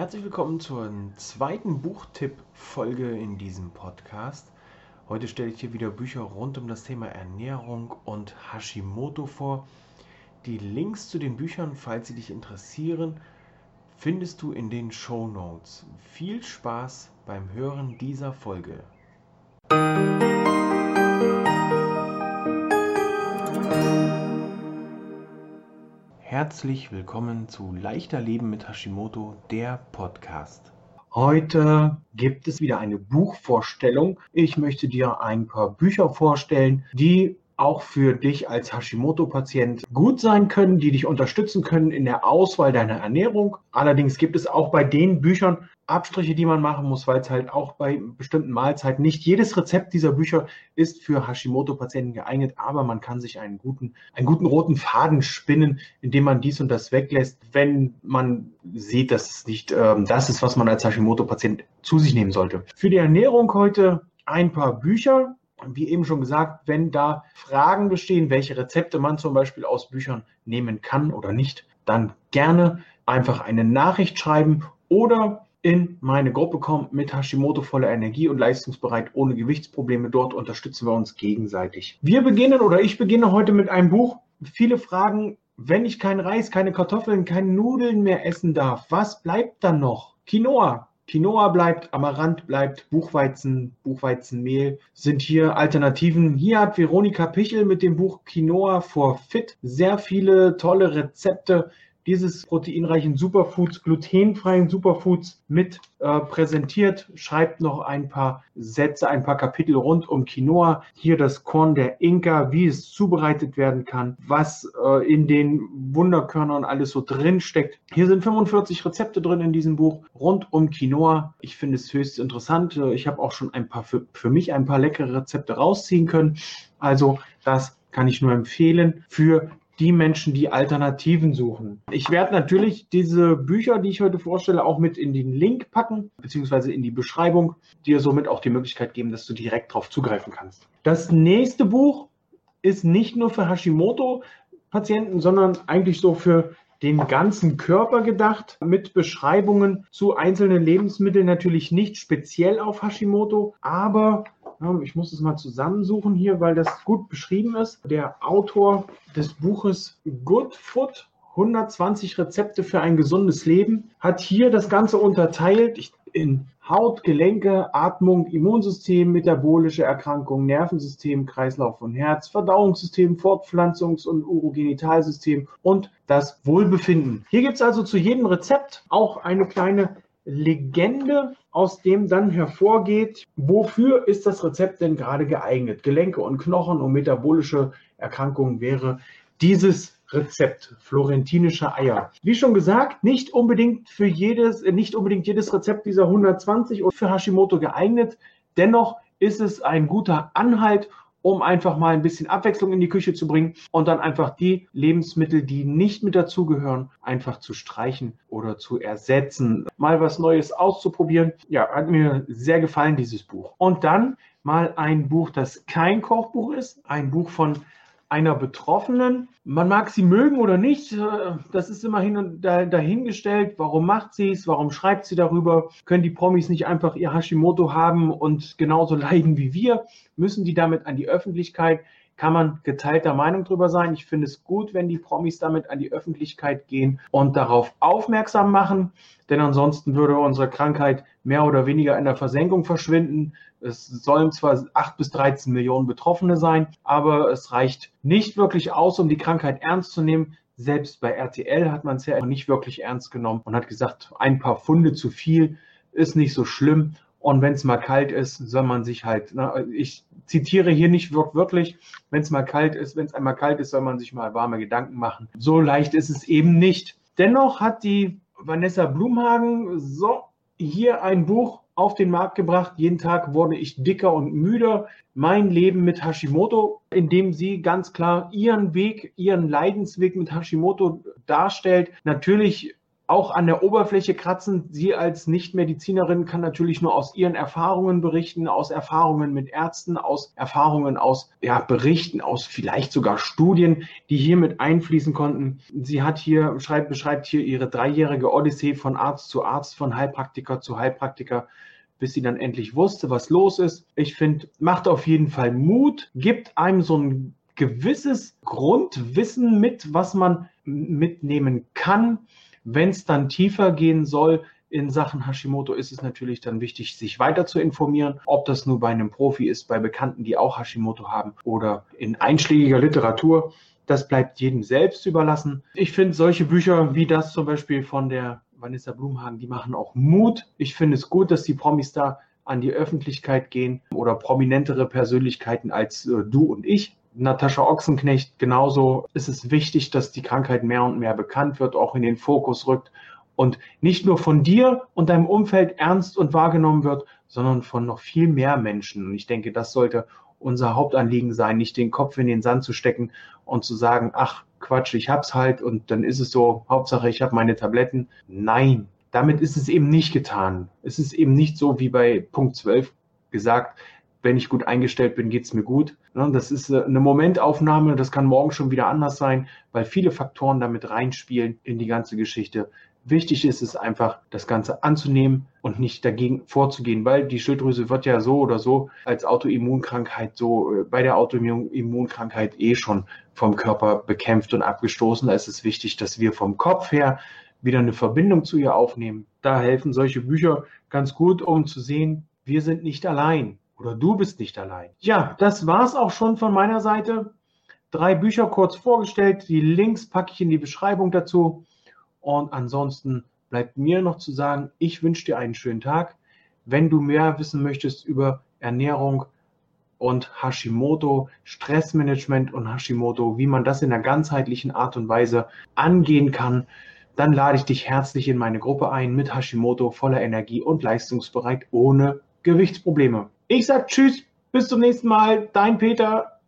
Herzlich willkommen zur zweiten Buchtipp-Folge in diesem Podcast. Heute stelle ich dir wieder Bücher rund um das Thema Ernährung und Hashimoto vor. Die Links zu den Büchern, falls sie dich interessieren, findest du in den Show Notes. Viel Spaß beim Hören dieser Folge. Herzlich willkommen zu Leichter Leben mit Hashimoto, der Podcast. Heute gibt es wieder eine Buchvorstellung. Ich möchte dir ein paar Bücher vorstellen, die auch für dich als Hashimoto-Patient gut sein können, die dich unterstützen können in der Auswahl deiner Ernährung. Allerdings gibt es auch bei den Büchern Abstriche, die man machen muss, weil es halt auch bei bestimmten Mahlzeiten nicht jedes Rezept dieser Bücher ist für Hashimoto-Patienten geeignet, aber man kann sich einen guten, einen guten roten Faden spinnen, indem man dies und das weglässt, wenn man sieht, dass es nicht ähm, das ist, was man als Hashimoto-Patient zu sich nehmen sollte. Für die Ernährung heute ein paar Bücher, wie eben schon gesagt, wenn da Fragen bestehen, welche Rezepte man zum Beispiel aus Büchern nehmen kann oder nicht, dann gerne einfach eine Nachricht schreiben oder in meine Gruppe kommen mit Hashimoto voller Energie und leistungsbereit ohne Gewichtsprobleme. Dort unterstützen wir uns gegenseitig. Wir beginnen oder ich beginne heute mit einem Buch. Viele Fragen, wenn ich kein Reis, keine Kartoffeln, keine Nudeln mehr essen darf, was bleibt dann noch? Quinoa, Quinoa bleibt, Amaranth bleibt, Buchweizen, Buchweizenmehl sind hier Alternativen. Hier hat Veronika Pichel mit dem Buch Quinoa for Fit sehr viele tolle Rezepte dieses proteinreichen Superfoods, glutenfreien Superfoods mit äh, präsentiert, schreibt noch ein paar Sätze, ein paar Kapitel rund um Quinoa. Hier das Korn der Inka, wie es zubereitet werden kann, was äh, in den Wunderkörnern alles so drin steckt. Hier sind 45 Rezepte drin in diesem Buch rund um Quinoa. Ich finde es höchst interessant. Ich habe auch schon ein paar für, für mich ein paar leckere Rezepte rausziehen können. Also das kann ich nur empfehlen für die Menschen, die Alternativen suchen. Ich werde natürlich diese Bücher, die ich heute vorstelle, auch mit in den Link packen, beziehungsweise in die Beschreibung, dir somit auch die Möglichkeit geben, dass du direkt darauf zugreifen kannst. Das nächste Buch ist nicht nur für Hashimoto-Patienten, sondern eigentlich so für den ganzen Körper gedacht, mit Beschreibungen zu einzelnen Lebensmitteln, natürlich nicht speziell auf Hashimoto, aber ich muss es mal zusammensuchen hier, weil das gut beschrieben ist. Der Autor des Buches Good Food 120 Rezepte für ein gesundes Leben hat hier das Ganze unterteilt in Haut, Gelenke, Atmung, Immunsystem, metabolische Erkrankungen, Nervensystem, Kreislauf und Herz, Verdauungssystem, Fortpflanzungs- und Urogenitalsystem und das Wohlbefinden. Hier gibt es also zu jedem Rezept auch eine kleine Legende, aus dem dann hervorgeht, wofür ist das Rezept denn gerade geeignet? Gelenke und Knochen und metabolische Erkrankungen wäre dieses Rezept, florentinische Eier. Wie schon gesagt, nicht unbedingt für jedes, nicht unbedingt jedes Rezept dieser 120 und für Hashimoto geeignet. Dennoch ist es ein guter Anhalt, um einfach mal ein bisschen Abwechslung in die Küche zu bringen und dann einfach die Lebensmittel, die nicht mit dazugehören, einfach zu streichen oder zu ersetzen. Mal was Neues auszuprobieren. Ja, hat mir sehr gefallen, dieses Buch. Und dann mal ein Buch, das kein Kochbuch ist, ein Buch von einer Betroffenen. Man mag sie mögen oder nicht, äh, das ist immerhin dahingestellt. Warum macht sie es? Warum schreibt sie darüber? Können die Promis nicht einfach ihr Hashimoto haben und genauso leiden wie wir? Müssen die damit an die Öffentlichkeit? Kann man geteilter Meinung darüber sein? Ich finde es gut, wenn die Promis damit an die Öffentlichkeit gehen und darauf aufmerksam machen, denn ansonsten würde unsere Krankheit mehr oder weniger in der Versenkung verschwinden. Es sollen zwar 8 bis 13 Millionen Betroffene sein, aber es reicht nicht wirklich aus, um die Krankheit ernst zu nehmen. Selbst bei RTL hat man es ja nicht wirklich ernst genommen und hat gesagt, ein paar Funde zu viel ist nicht so schlimm. Und wenn es mal kalt ist, soll man sich halt, na, ich zitiere hier nicht wörtlich, wenn es mal kalt ist, wenn es einmal kalt ist, soll man sich mal warme Gedanken machen. So leicht ist es eben nicht. Dennoch hat die Vanessa Blumhagen so hier ein Buch auf den Markt gebracht. Jeden Tag wurde ich dicker und müder. Mein Leben mit Hashimoto, indem sie ganz klar ihren Weg, ihren Leidensweg mit Hashimoto darstellt. Natürlich auch an der Oberfläche kratzen. Sie als Nichtmedizinerin kann natürlich nur aus ihren Erfahrungen berichten, aus Erfahrungen mit Ärzten, aus Erfahrungen aus ja, Berichten, aus vielleicht sogar Studien, die hier mit einfließen konnten. Sie hat hier, schreibt, beschreibt hier ihre dreijährige Odyssee von Arzt zu Arzt, von Heilpraktiker zu Heilpraktiker bis sie dann endlich wusste, was los ist. Ich finde, macht auf jeden Fall Mut, gibt einem so ein gewisses Grundwissen mit, was man mitnehmen kann. Wenn es dann tiefer gehen soll, in Sachen Hashimoto ist es natürlich dann wichtig, sich weiter zu informieren, ob das nur bei einem Profi ist, bei Bekannten, die auch Hashimoto haben oder in einschlägiger Literatur. Das bleibt jedem selbst überlassen. Ich finde solche Bücher wie das zum Beispiel von der Vanessa Blumhagen, die machen auch Mut. Ich finde es gut, dass die Promis da an die Öffentlichkeit gehen oder prominentere Persönlichkeiten als äh, du und ich. Natascha Ochsenknecht, genauso ist es wichtig, dass die Krankheit mehr und mehr bekannt wird, auch in den Fokus rückt und nicht nur von dir und deinem Umfeld ernst und wahrgenommen wird, sondern von noch viel mehr Menschen. Und ich denke, das sollte unser Hauptanliegen sein, nicht den Kopf in den Sand zu stecken und zu sagen, ach Quatsch, ich hab's halt und dann ist es so, Hauptsache ich habe meine Tabletten. Nein, damit ist es eben nicht getan. Es ist eben nicht so wie bei Punkt 12 gesagt, wenn ich gut eingestellt bin, geht's mir gut. Das ist äh, eine Momentaufnahme, das kann morgen schon wieder anders sein, weil viele Faktoren damit reinspielen in die ganze Geschichte. Wichtig ist es einfach, das Ganze anzunehmen und nicht dagegen vorzugehen, weil die Schilddrüse wird ja so oder so als Autoimmunkrankheit so äh, bei der Autoimmunkrankheit eh schon vom Körper bekämpft und abgestoßen. Da ist es wichtig, dass wir vom Kopf her wieder eine Verbindung zu ihr aufnehmen. Da helfen solche Bücher ganz gut, um zu sehen, wir sind nicht allein oder du bist nicht allein. Ja, das war's auch schon von meiner Seite. Drei Bücher kurz vorgestellt. Die Links packe ich in die Beschreibung dazu. Und ansonsten bleibt mir noch zu sagen, ich wünsche dir einen schönen Tag. Wenn du mehr wissen möchtest über Ernährung und Hashimoto, Stressmanagement und Hashimoto, wie man das in einer ganzheitlichen Art und Weise angehen kann, dann lade ich dich herzlich in meine Gruppe ein mit Hashimoto voller Energie und leistungsbereit ohne Gewichtsprobleme. Ich sage Tschüss, bis zum nächsten Mal, dein Peter.